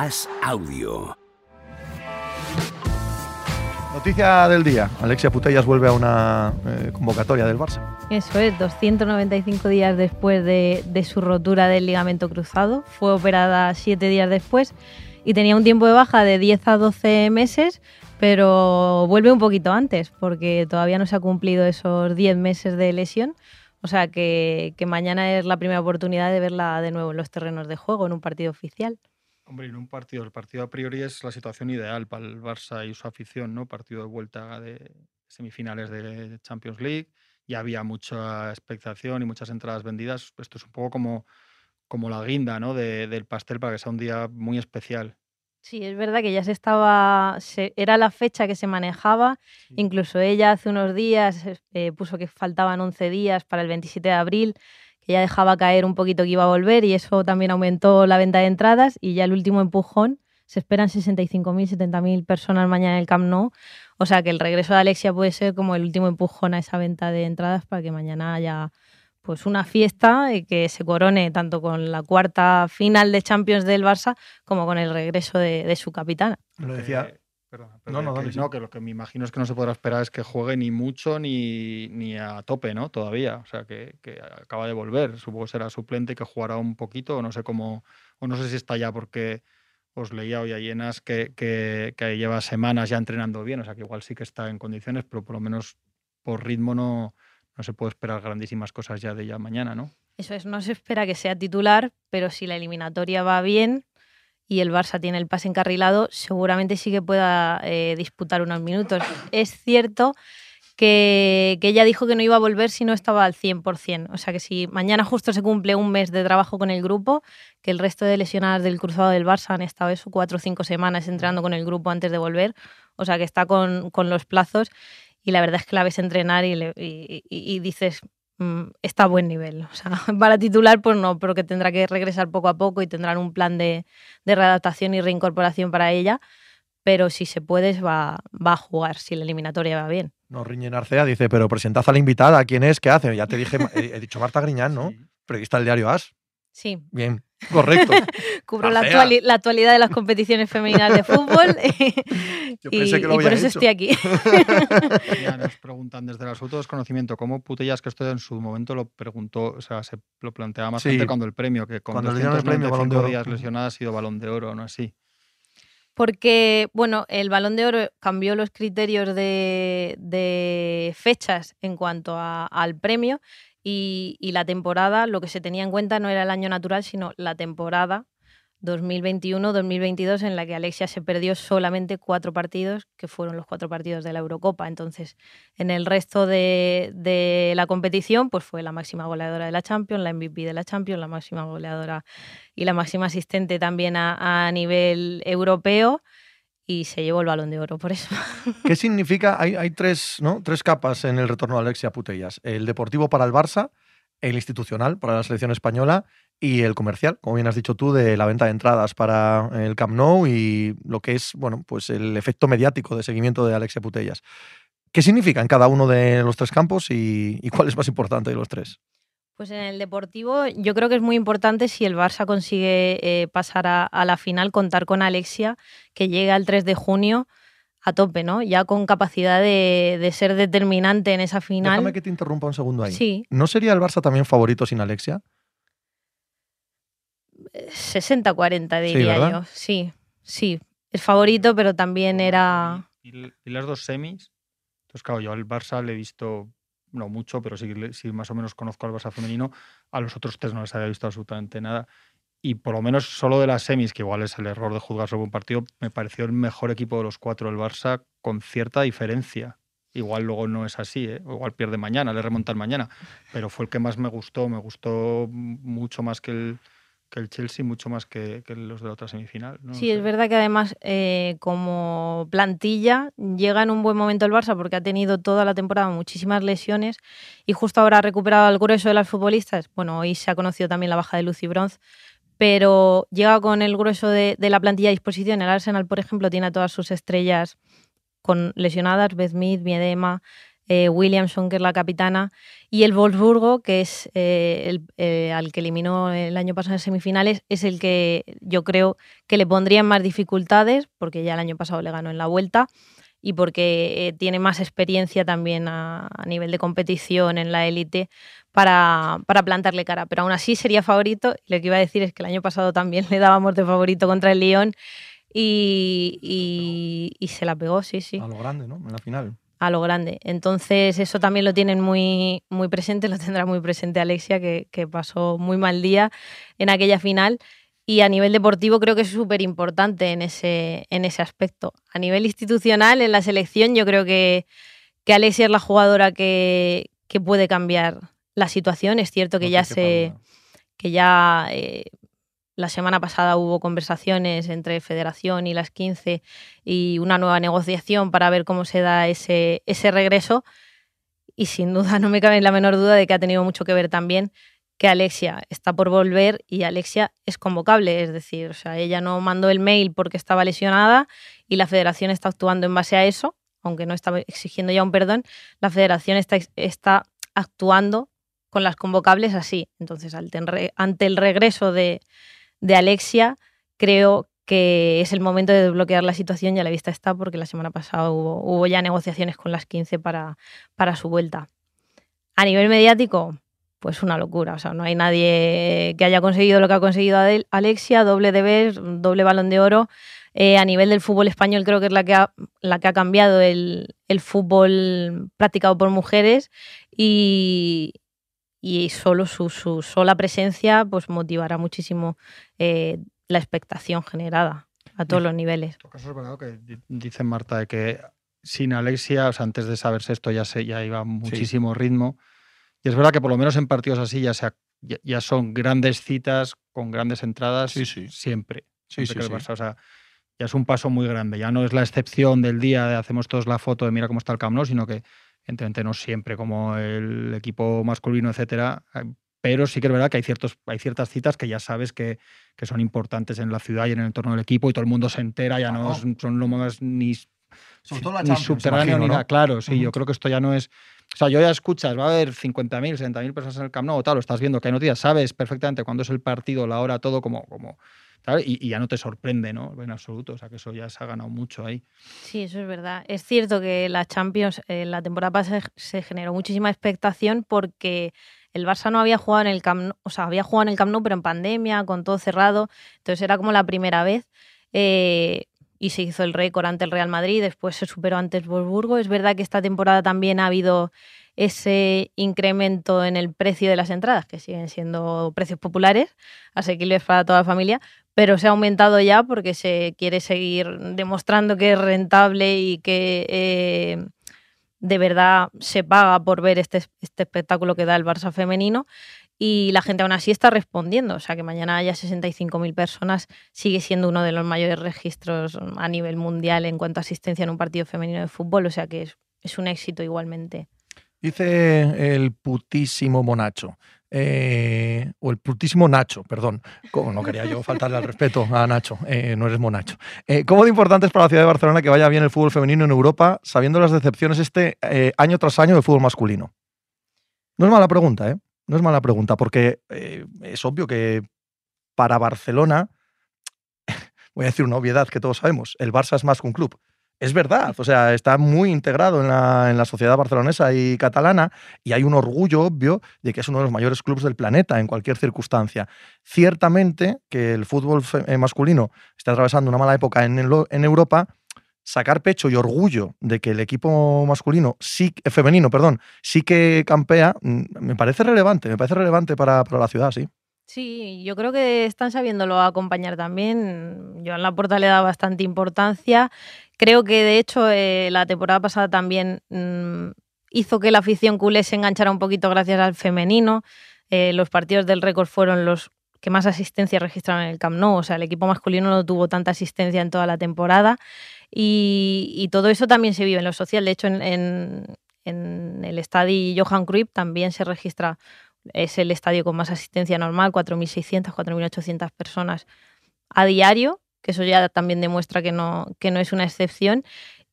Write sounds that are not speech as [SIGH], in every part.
As Audio. Noticia del día. Alexia Putellas vuelve a una eh, convocatoria del Barça. Eso es, 295 días después de, de, su rotura del ligamento cruzado. Fue operada siete días después y tenía un tiempo de baja de 10 a 12 meses, pero vuelve un poquito antes porque todavía no se ha cumplido esos 10 meses de lesión. O sea que, que mañana es la primera oportunidad de verla de nuevo en los terrenos de juego, en un partido oficial. Hombre, en un partido, el partido a priori es la situación ideal para el Barça y su afición, ¿no? Partido de vuelta de semifinales de Champions League, ya había mucha expectación y muchas entradas vendidas. Esto es un poco como, como la guinda, ¿no? De, del pastel para que sea un día muy especial. Sí, es verdad que ya se estaba, se, era la fecha que se manejaba, sí. incluso ella hace unos días eh, puso que faltaban 11 días para el 27 de abril ya dejaba caer un poquito que iba a volver y eso también aumentó la venta de entradas y ya el último empujón se esperan 65.000, 70.000 personas mañana en el Camp Nou. O sea que el regreso de Alexia puede ser como el último empujón a esa venta de entradas para que mañana haya pues una fiesta y que se corone tanto con la cuarta final de Champions del Barça como con el regreso de, de su capitana. Lo decía, Perdón, perdón, no, no, que, no, que lo que me imagino es que no se podrá esperar es que juegue ni mucho ni, ni a tope, ¿no? Todavía. O sea, que, que, acaba de volver. Supongo que será suplente, que jugará un poquito, o no sé cómo, o no sé si está ya porque os leía hoy a Llenas que, que, que, lleva semanas ya entrenando bien, o sea que igual sí que está en condiciones, pero por lo menos por ritmo no, no se puede esperar grandísimas cosas ya de ya mañana, ¿no? Eso es, no se espera que sea titular, pero si la eliminatoria va bien, y el Barça tiene el pase encarrilado, seguramente sí que pueda eh, disputar unos minutos. Es cierto que, ella dijo que no iba a volver si no estaba al 100%. O sea que si mañana justo se cumple un mes de trabajo con el grupo, que el resto de lesionadas del cruzado del Barça han estado eso, cuatro o cinco semanas entrando con el grupo antes de volver. O sea que está con, con los plazos y la verdad es que la ves entrenar y, le, y dices, está a buen nivel. O sea, [LAUGHS] para titular, pues no, pero que tendrá que regresar poco a poco y tendrán un plan de, de readaptación y reincorporación para ella. Pero si se puede, va, va a jugar, si la eliminatoria va bien. No, Riñen Arcea dice, pero presentad a la invitada, ¿quién es? ¿Qué hace? Ya te dije, [LAUGHS] he, he dicho Marta Griñán, ¿no? Sí. Periodista del diario As. Sí. Bien, correcto. [LAUGHS] Cubro la, actuali la, actualidad de las competiciones femeninas de fútbol [LAUGHS] Yo y, que lo y por eso hecho. estoy aquí. [LAUGHS] ya nos preguntan desde el absoluto desconocimiento cómo Putellas, que esto en su momento lo preguntó, o sea, se lo planteaba más Sí. gente cuando el premio, que con Cuando le dieron el premio, 295 Balón de Oro. días lesionada ha sido balón de oro, ¿no así? Porque, bueno, el Balón de Oro cambió los criterios de, de fechas en cuanto a, al premio y, la temporada, lo que se tenía en cuenta no era el año natural, sino la temporada 2021-2022 en la que Alexia se perdió solamente cuatro partidos, que fueron los cuatro partidos de la Eurocopa. Entonces, en el resto de, la competición, pues fue la máxima goleadora de la Champions, la MVP de la Champions, la máxima goleadora y la máxima asistente también a nivel europeo y se llevó el balón de oro por eso. [LAUGHS] ¿Qué significa? Hay, hay tres, ¿no? tres capas en el retorno de Alexia Putellas. El deportivo para el Barça, el institucional para la selección española y el comercial, como bien has dicho tú, de la venta de entradas para el Camp Nou y lo que es, bueno, pues el efecto mediático de seguimiento de Alexia Putellas. ¿Qué significa en cada uno de los tres campos y, y cuál es más importante de los tres? Pues en el deportivo yo creo que es muy importante si el Barça consigue eh, pasar a, a, la final, contar con Alexia, que llega el 3 de junio a tope, ¿no? Ya con capacidad de, de, ser determinante en esa final. Déjame que te interrumpa un segundo ahí. Sí. ¿No sería el Barça también favorito sin Alexia? 60-40 diría sí, yo. Sí, sí. Es favorito, pero también era... ¿Y, y, y las dos semis? Entonces, claro, yo al Barça le he visto no mucho, pero sí, sí, más o menos conozco al Barça femenino. A los otros tres no les había visto absolutamente nada. Y por lo menos solo de las semis, que igual es el error de juzgar sobre un partido, me pareció el mejor equipo de los cuatro del Barça con cierta diferencia. Igual luego no es así, ¿eh? igual pierde mañana, le remontan mañana, pero fue el que más me gustó, me gustó mucho más que el, que el Chelsea, mucho más que, que los de la otra semifinal. ¿no? Sí, es verdad que además eh, como plantilla llega en un buen momento el Barça porque ha tenido toda la temporada muchísimas lesiones y justo ahora ha recuperado el grueso de las futbolistas. Bueno, hoy se ha conocido también la baja de Lucy Bronze, pero llega con el grueso de, de, la plantilla a disposición. El Arsenal, por ejemplo, tiene a todas sus estrellas con lesionadas, Smith, Miedema, eh, Williamson, que es la capitana, y el Wolfsburgo, que es eh, el, eh, al que eliminó el año pasado en semifinales, es el que yo creo que le pondría en más dificultades, porque ya el año pasado le ganó en la vuelta y porque tiene más experiencia también a, nivel de competición en la élite para, para, plantarle cara. Pero aún así sería favorito. Lo que iba a decir es que el año pasado también le dábamos de favorito contra el Lyon y, y, se la pegó, sí, sí. A lo grande, ¿no? En la final. A lo grande. Entonces, eso también lo tienen muy, muy presente, lo tendrá muy presente Alexia, que, que pasó muy mal día en aquella final. Y a nivel deportivo creo que es súper importante en ese, en ese aspecto. A nivel institucional, en la selección, yo creo que, que Alexia es la jugadora que, que puede cambiar la situación. Es cierto que ya se. que ya eh, la semana pasada hubo conversaciones entre Federación y las 15 y una nueva negociación para ver cómo se da ese, ese regreso. Y sin duda, [LAUGHS] no me cabe la menor duda de que ha tenido mucho que ver también que Alexia está por volver y Alexia es convocable, es decir, o sea, ella no mandó el mail porque estaba lesionada y la federación está actuando en base a eso, aunque no estaba exigiendo ya un perdón, la federación está, está actuando con las convocables así. Entonces, ante el regreso de, de Alexia, creo que es el momento de desbloquear la situación, ya la vista está, porque la semana pasada hubo, ya negociaciones con las 15 para, para su vuelta. A nivel mediático, pues una locura. O sea, no hay nadie que haya conseguido lo que ha conseguido Alexia, doble de doble balón de oro. Eh, a nivel del fútbol español creo que es la que ha, la que ha cambiado el, el fútbol practicado por mujeres y, y solo su, sola presencia pues motivará muchísimo eh, la expectación generada a todos los niveles. En caso es verdad que dice Marta de que sin Alexia, o sea, antes de saberse esto ya, se, ya iba muchísimo ritmo. Y es verdad que por lo menos en partidos así ya, sea, ya, son grandes citas con grandes entradas siempre. Sí, sí, O sea, ya es un paso muy grande. Ya no es la excepción del día de hacemos todos la foto de mira cómo está el Camp Nou, sino que evidentemente no siempre como el equipo masculino, etcétera, eh, pero sí que es verdad que hay, ciertos, hay ciertas citas que ya sabes que, que son importantes en la ciudad y en el entorno del equipo y todo el mundo se entera, ya no son lo más ni, ni subterráneo ni nada. Claro, sí, yo creo que esto ya no es... O sea, yo ya escuchas, va a haber 50.000, 60.000 personas en el Camp Nou, tal, lo estás viendo que hay noticias, sabes perfectamente cuándo es el partido, la hora, todo como... como y, ya no te sorprende, ¿no? En absoluto. O sea, que eso ya se ha ganado mucho ahí. Sí, eso es verdad. Es cierto que la Champions, en la temporada pasada se generó muchísima expectación porque el Barça no había jugado en el Camp Nou, o sea, había jugado en el Camp Nou, pero en pandemia, con todo cerrado. Entonces era como la primera vez. Eh, y se hizo el récord ante el Real Madrid, después se superó ante el Wolfsburgo. Es verdad que esta temporada también ha habido ese incremento en el precio de las entradas, que siguen siendo precios populares, asequibles para toda la familia, pero se ha aumentado ya porque se quiere seguir demostrando que es rentable y que eh, de verdad se paga por ver este, este, espectáculo que da el Barça femenino. Y la gente aún así está respondiendo. O sea, que mañana haya 65.000 personas sigue siendo uno de los mayores registros a nivel mundial en cuanto a asistencia en un partido femenino de fútbol. O sea, que es, es un éxito igualmente. Dice el putísimo Monacho. Eh, o el putísimo Nacho, perdón. No quería yo faltarle al respeto a Nacho, eh, no eres monacho. Eh, ¿Cómo de importante es para la ciudad de Barcelona que vaya bien el fútbol femenino en Europa, sabiendo las decepciones este año tras año del fútbol masculino? No es mala pregunta, ¿eh? No es mala pregunta, porque es obvio que para Barcelona, [LAUGHS] voy a decir una obviedad que todos sabemos, el Barça es más que un club es verdad, o sea, está muy integrado en la, en la, sociedad barcelonesa y catalana y hay un orgullo obvio de que es uno de los mayores clubes del planeta en cualquier circunstancia. Ciertamente que el fútbol eh, masculino está atravesando una mala época en, en Europa, sacar pecho y orgullo de que el equipo masculino, sí, eh, femenino, perdón, sí que campea, mm, me parece relevante, me parece relevante para, para la ciudad, sí. Sí, yo creo que están sabiéndolo acompañar también. Yo en la puerta le da bastante importancia. Creo que de hecho eh, la temporada pasada también mm, hizo que la afición culé se enganchara un poquito gracias al femenino. Eh, los partidos del récord fueron los que más asistencia registraron en el Camp Nou. O sea, el equipo masculino no tuvo tanta asistencia en toda la temporada. Y, todo eso también se vive en lo social. De hecho, en, en el estadio Johan Cruyff también se registra es el estadio con más asistencia normal, 4.600, 4.800 personas a diario, que eso ya también demuestra que no, que no es una excepción.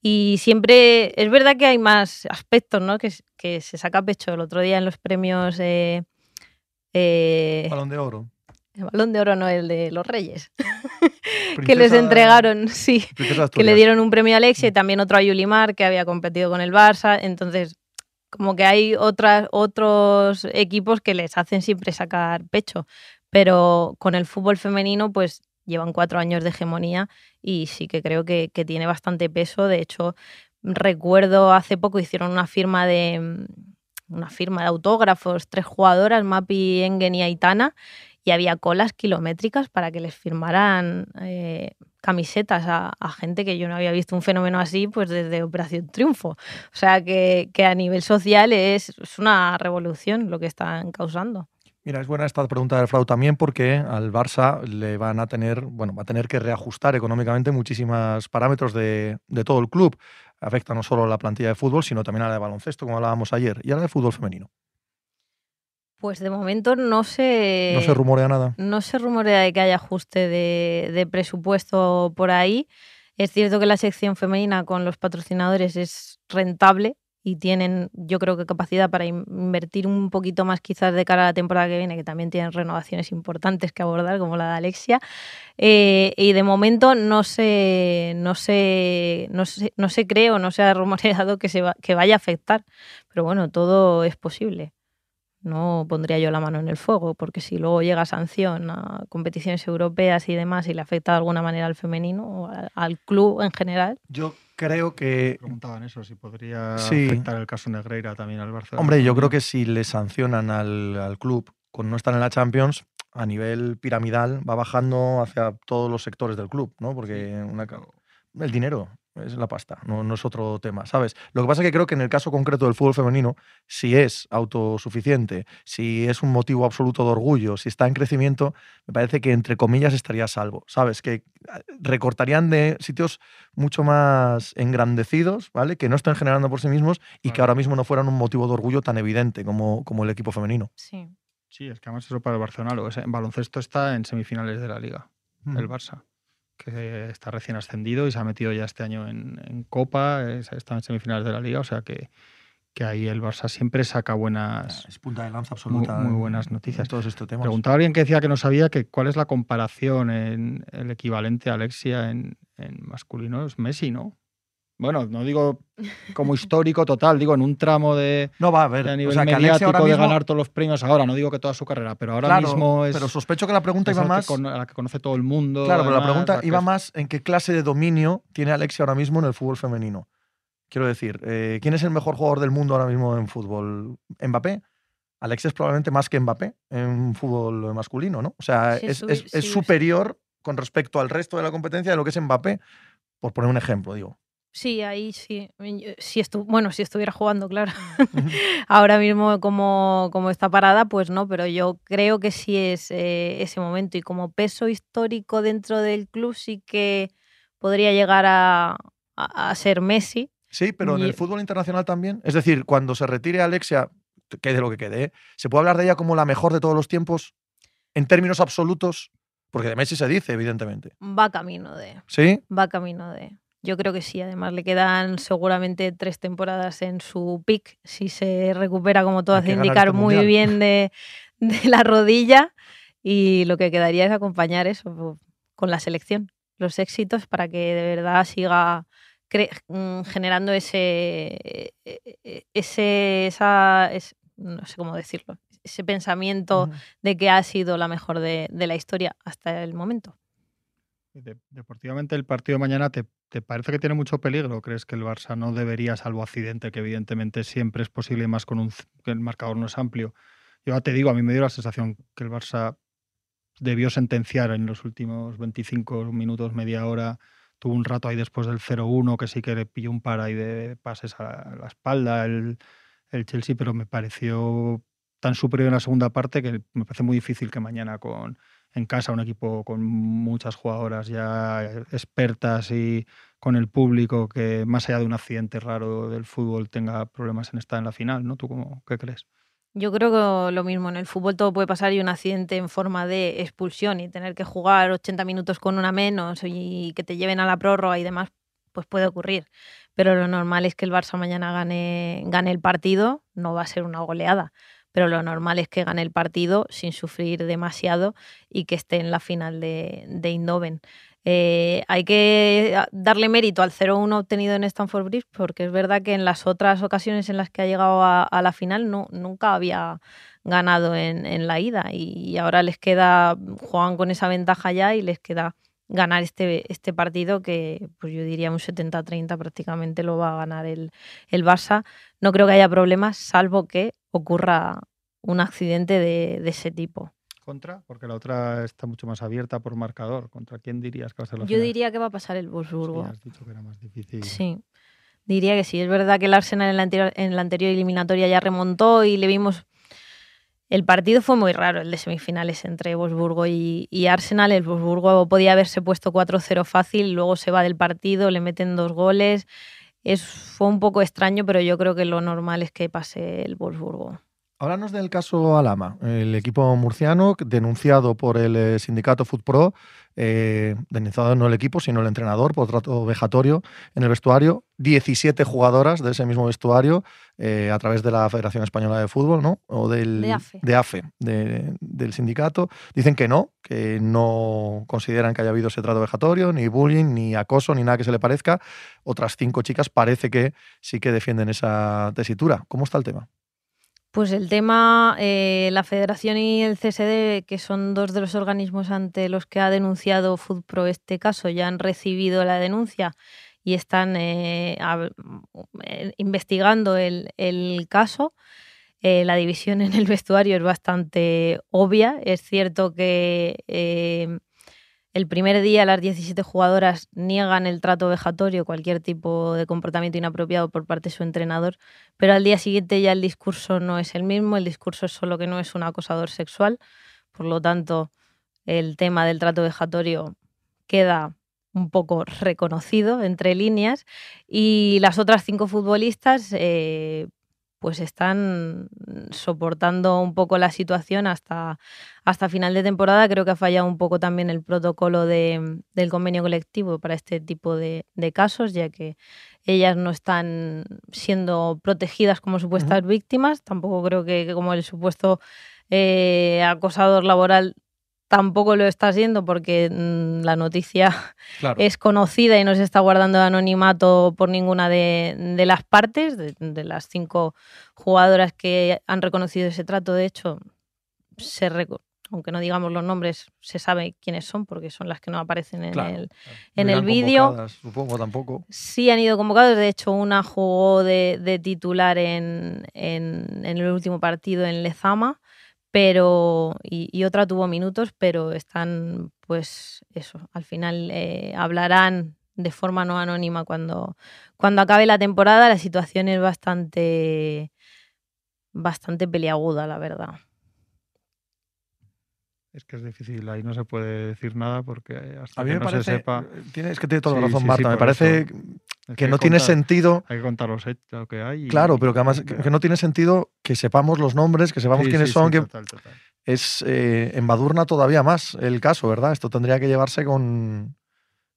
Y siempre, es verdad que hay más aspectos, ¿no? Que, que se saca pecho el otro día en los premios... Eh, eh, Balón de oro. El balón de oro no, el de los reyes. [LAUGHS] que les entregaron, [LAUGHS] sí. Que le dieron un premio a Alexia y también otro a Yulimar, que había competido con el Barça. Entonces, como que hay otras, otros equipos que les hacen siempre sacar pecho. Pero con el fútbol femenino, pues llevan cuatro años de hegemonía y sí que creo que, tiene bastante peso. De hecho, recuerdo hace poco hicieron una firma de una firma de autógrafos, tres jugadoras, Mapi, Engen y Aitana, y había colas kilométricas para que les firmaran eh, camisetas a, gente que yo no había visto un fenómeno así pues desde Operación Triunfo. O sea que, a nivel social es, una revolución lo que están causando. Mira, es buena esta pregunta del Frau también porque al Barça le van a tener, bueno, va a tener que reajustar económicamente muchísimos parámetros de, de todo el club. Afecta no solo a la plantilla de fútbol, sino también a la de baloncesto, como hablábamos ayer, y a la de fútbol femenino. Pues de momento no se... No se rumorea nada. No se rumorea de que haya ajuste de, presupuesto por ahí. Es cierto que la sección femenina con los patrocinadores es rentable y tienen, yo creo que capacidad para invertir un poquito más quizás de cara a la temporada que viene, que también tienen renovaciones importantes que abordar, como la de Alexia. Eh, y de momento no se, no se, no se, no se cree o no se ha rumoreado que, se que vaya a afectar. Pero bueno, todo es posible no pondría yo la mano en el fuego, porque si luego llega sanción a competiciones europeas y demás y le afecta de alguna manera al femenino o al club en general. Yo creo que... Preguntaban eso, si podría afectar el caso Negreira también al Barcelona. Hombre, yo creo que si le sancionan al, club con no estar en la Champions, a nivel piramidal va bajando hacia todos los sectores del club, ¿no? Porque el dinero, es la pasta, no, es otro tema, ¿sabes? Lo que pasa es que creo que en el caso concreto del fútbol femenino, si es autosuficiente, si es un motivo absoluto de orgullo, si está en crecimiento, me parece que entre comillas estaría salvo, ¿sabes? Que ah, recortarían de sitios mucho más engrandecidos, ¿vale? Que no estén generando por sí mismos y que ahora mismo no fueran un motivo de orgullo tan evidente como, como el equipo femenino. Sí. Sí, es que además eso para el Barcelona, en baloncesto está en semifinales de la liga, el Barça que está recién ascendido y se ha metido ya este año en, Copa, está en semifinales de la Liga, o sea que, que ahí el Barça siempre saca buenas. Es punta de lanza absoluta. Muy, buenas noticias. todos estos temas. Preguntaba a alguien que decía que no sabía que cuál es la comparación en el equivalente a Alexia en, en masculino. Es Messi, ¿no? Bueno, no digo [LAUGHS] como histórico total, digo en un tramo de. No va a ver. A nivel mediático de ganar todos los premios ahora, no digo que toda su carrera, pero ahora mismo es. Pero sospecho que la pregunta iba más. a la que conoce todo el mundo. Claro, pero la pregunta iba más en qué clase de dominio tiene Alexia ahora mismo en el fútbol femenino. Quiero decir, eh, ¿quién es el mejor jugador del mundo ahora mismo en fútbol? ¿Mbappé? Alexia es probablemente más que Mbappé en fútbol masculino, ¿no? O sea, es, es superior con respecto al resto de la competencia de lo que es Mbappé, por poner un ejemplo, digo. Sí, ahí sí. Si bueno, si estuviera jugando, claro. [LAUGHS] Ahora mismo como, como, está parada, pues no, pero yo creo que sí es eh, ese momento. Y como peso histórico dentro del club sí que podría llegar a, ser Messi. Sí, pero en el fútbol internacional también. Es decir, cuando se retire Alexia, quede lo que quede, ¿eh? ¿se puede hablar de ella como la mejor de todos los tiempos? En términos absolutos, porque de Messi se dice, evidentemente. Va camino de. ¿Sí? Va camino de. Yo creo que sí, además le quedan seguramente tres temporadas en su pick, si se recupera como todo hace indicar este muy bien [LAUGHS] de, la rodilla y lo que quedaría es acompañar eso con la selección, los éxitos para que de verdad siga mm, generando ese, e, e, e, ese no sé cómo decirlo, ese pensamiento de que ha sido la mejor de la historia hasta el momento deportivamente, el partido de mañana te, parece que tiene mucho peligro. ¿Crees que el Barça no debería, salvo accidente, que evidentemente siempre es posible, más con un que el marcador no es amplio? Yo ya te digo, a mí me dio la sensación que el Barça debió sentenciar en los últimos 25 minutos, media hora. Tuvo un rato ahí después del 0-1 que sí que le pilló un par ahí de pases a la espalda el, el Chelsea, pero me pareció tan superior en la segunda parte que me parece muy difícil que mañana con en casa, un equipo con muchas jugadoras ya expertas y con el público que más allá de un accidente raro del fútbol tenga problemas en estar en la final, ¿no? ¿Tú cómo, qué crees? Yo creo que lo mismo, en el fútbol todo puede pasar y un accidente en forma de expulsión y tener que jugar 80 minutos con una menos y que te lleven a la prórroga y demás, pues puede ocurrir. pero lo normal es que el Barça mañana gane, gane el partido, no va a ser una goleada, pero lo normal es que gane el partido sin sufrir demasiado y que esté en la final de, de Indoven. Eh, hay que darle mérito al 0-1 obtenido en Stanford Bridge porque es verdad que en las otras ocasiones en las que ha llegado a, la final no, nunca había ganado en, la ida y, ahora les queda, juegan con esa ventaja ya y les queda ganar este, este partido que pues yo diría un 70-30 prácticamente lo va a ganar el, el Barça. No creo que haya problemas salvo que ocurra un accidente de ese tipo contra? Porque la otra está mucho más abierta por marcador. ¿Contra quién dirías que va a ser la Yo diría que va a pasar el Wolfsburgo. Sí, has dicho que era más difícil. Sí. Diría que sí. Es verdad que el Arsenal en la anterior, en la anterior eliminatoria ya remontó y le vimos. El partido fue muy raro, el de semifinales entre Wolfsburgo y, Arsenal. El Wolfsburgo podía haberse puesto 4-0 fácil, luego se va del partido, le meten dos goles. Es, fue un poco extraño, pero yo creo que lo normal es que pase el Wolfsburgo. Háblanos del caso Alama, el equipo murciano denunciado por el eh, sindicato FootPro, eh, denunciado no el equipo, sino el entrenador por trato vejatorio en el vestuario. 17 jugadoras de ese mismo vestuario eh, a través de la Federación Española de Fútbol, ¿no? O del, de AFE, de AFE del sindicato. Dicen que no, que no consideran que haya habido ese trato vejatorio, ni bullying, ni acoso, ni nada que se le parezca. Otras cinco chicas parece que sí que defienden esa tesitura. ¿Cómo está el tema? Pues el tema, eh, la Federación y el CSD, que son dos de los organismos ante los que ha denunciado FoodPro este caso, ya han recibido la denuncia y están eh, eh, investigando el, caso. la división en el vestuario es bastante obvia. Es cierto que el primer día las 17 jugadoras niegan el trato vejatorio, cualquier tipo de comportamiento inapropiado por parte de su entrenador, pero al día siguiente ya el discurso no es el mismo, el discurso es solo que no es un acosador sexual, por lo tanto el tema del trato vejatorio queda un poco reconocido entre líneas. Y las otras cinco futbolistas eh, pues están soportando un poco la situación hasta, hasta final de temporada. Creo que ha fallado un poco también el protocolo del convenio colectivo para este tipo de, casos, ya que ellas no están siendo protegidas como supuestas víctimas. Tampoco creo que, como el supuesto eh, acosador laboral tampoco lo está siendo porque mm, la noticia [LAUGHS] es conocida y no se está guardando anonimato por ninguna de, las partes, de, las cinco jugadoras que han reconocido ese trato. De hecho, se aunque no digamos los nombres, se sabe quiénes son porque son las que no aparecen en el, en el vídeo. Supongo tampoco. Sí han ido convocados. De hecho, una jugó de, titular en, en, en, el último partido en Lezama pero y, otra tuvo minutos, pero están, pues eso, al final eh, hablarán de forma no anónima cuando, cuando acabe la temporada. La situación es bastante, bastante peliaguda, la verdad. Es que es difícil, ahí no se puede decir nada porque hasta que no se sepa. Tienes que tiene toda la razón, Marta. me parece que, no tiene sentido. Hay que contar los hechos que hay. claro, pero que además que, no tiene sentido que sepamos los nombres, que sepamos quiénes son. que Es eh, embadurna todavía más el caso, ¿verdad? Esto tendría que llevarse con,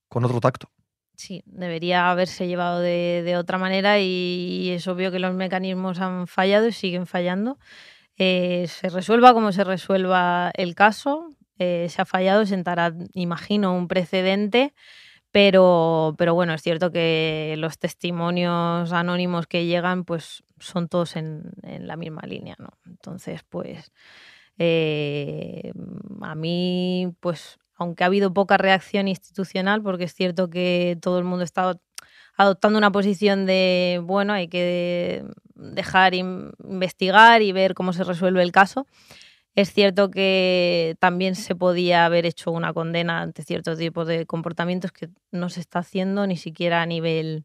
con otro tacto. Sí, debería haberse llevado de, de otra manera y es obvio que los mecanismos han fallado y siguen fallando. Eh, se resuelva como se resuelva el caso, eh, se ha fallado, sentará, imagino, un precedente, pero, pero bueno, es cierto que los testimonios anónimos que llegan, pues son todos en, la misma línea, ¿no? Entonces, pues eh, a mí, pues, aunque ha habido poca reacción institucional, porque es cierto que todo el mundo está adoptando una posición de, bueno, hay que dejar investigar y ver cómo se resuelve el caso. Es cierto que también se podía haber hecho una condena ante ciertos tipos de comportamientos que no se está haciendo ni siquiera a nivel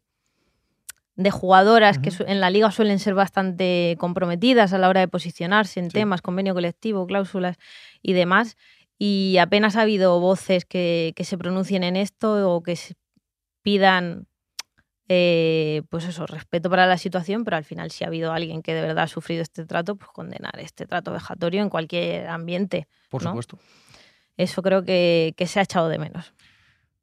de jugadoras que en la liga suelen ser bastante comprometidas a la hora de posicionarse en temas, convenio colectivo, cláusulas y demás. Y apenas ha habido voces que, que se pronuncien en esto o que pidan eh, pues eso, respeto para la situación, pero al final si ha habido alguien que de verdad ha sufrido este trato, pues condenar este trato vejatorio en cualquier ambiente. Por supuesto. Eso creo que, se ha echado de menos.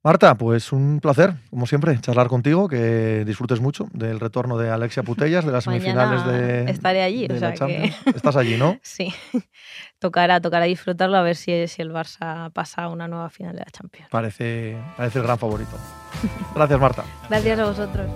Marta, pues un placer, como siempre, charlar contigo, que disfrutes mucho del retorno de Alexia Putellas, de las [LAUGHS] semifinales de. Estaré allí, de o la sea que. [LAUGHS] Estás allí, ¿no? Sí, [LAUGHS] tocará, tocará disfrutarlo a ver si, si el Barça pasa a una nueva final de la Champions. Parece, parece el gran favorito. Gracias, Marta. Gracias a vosotros.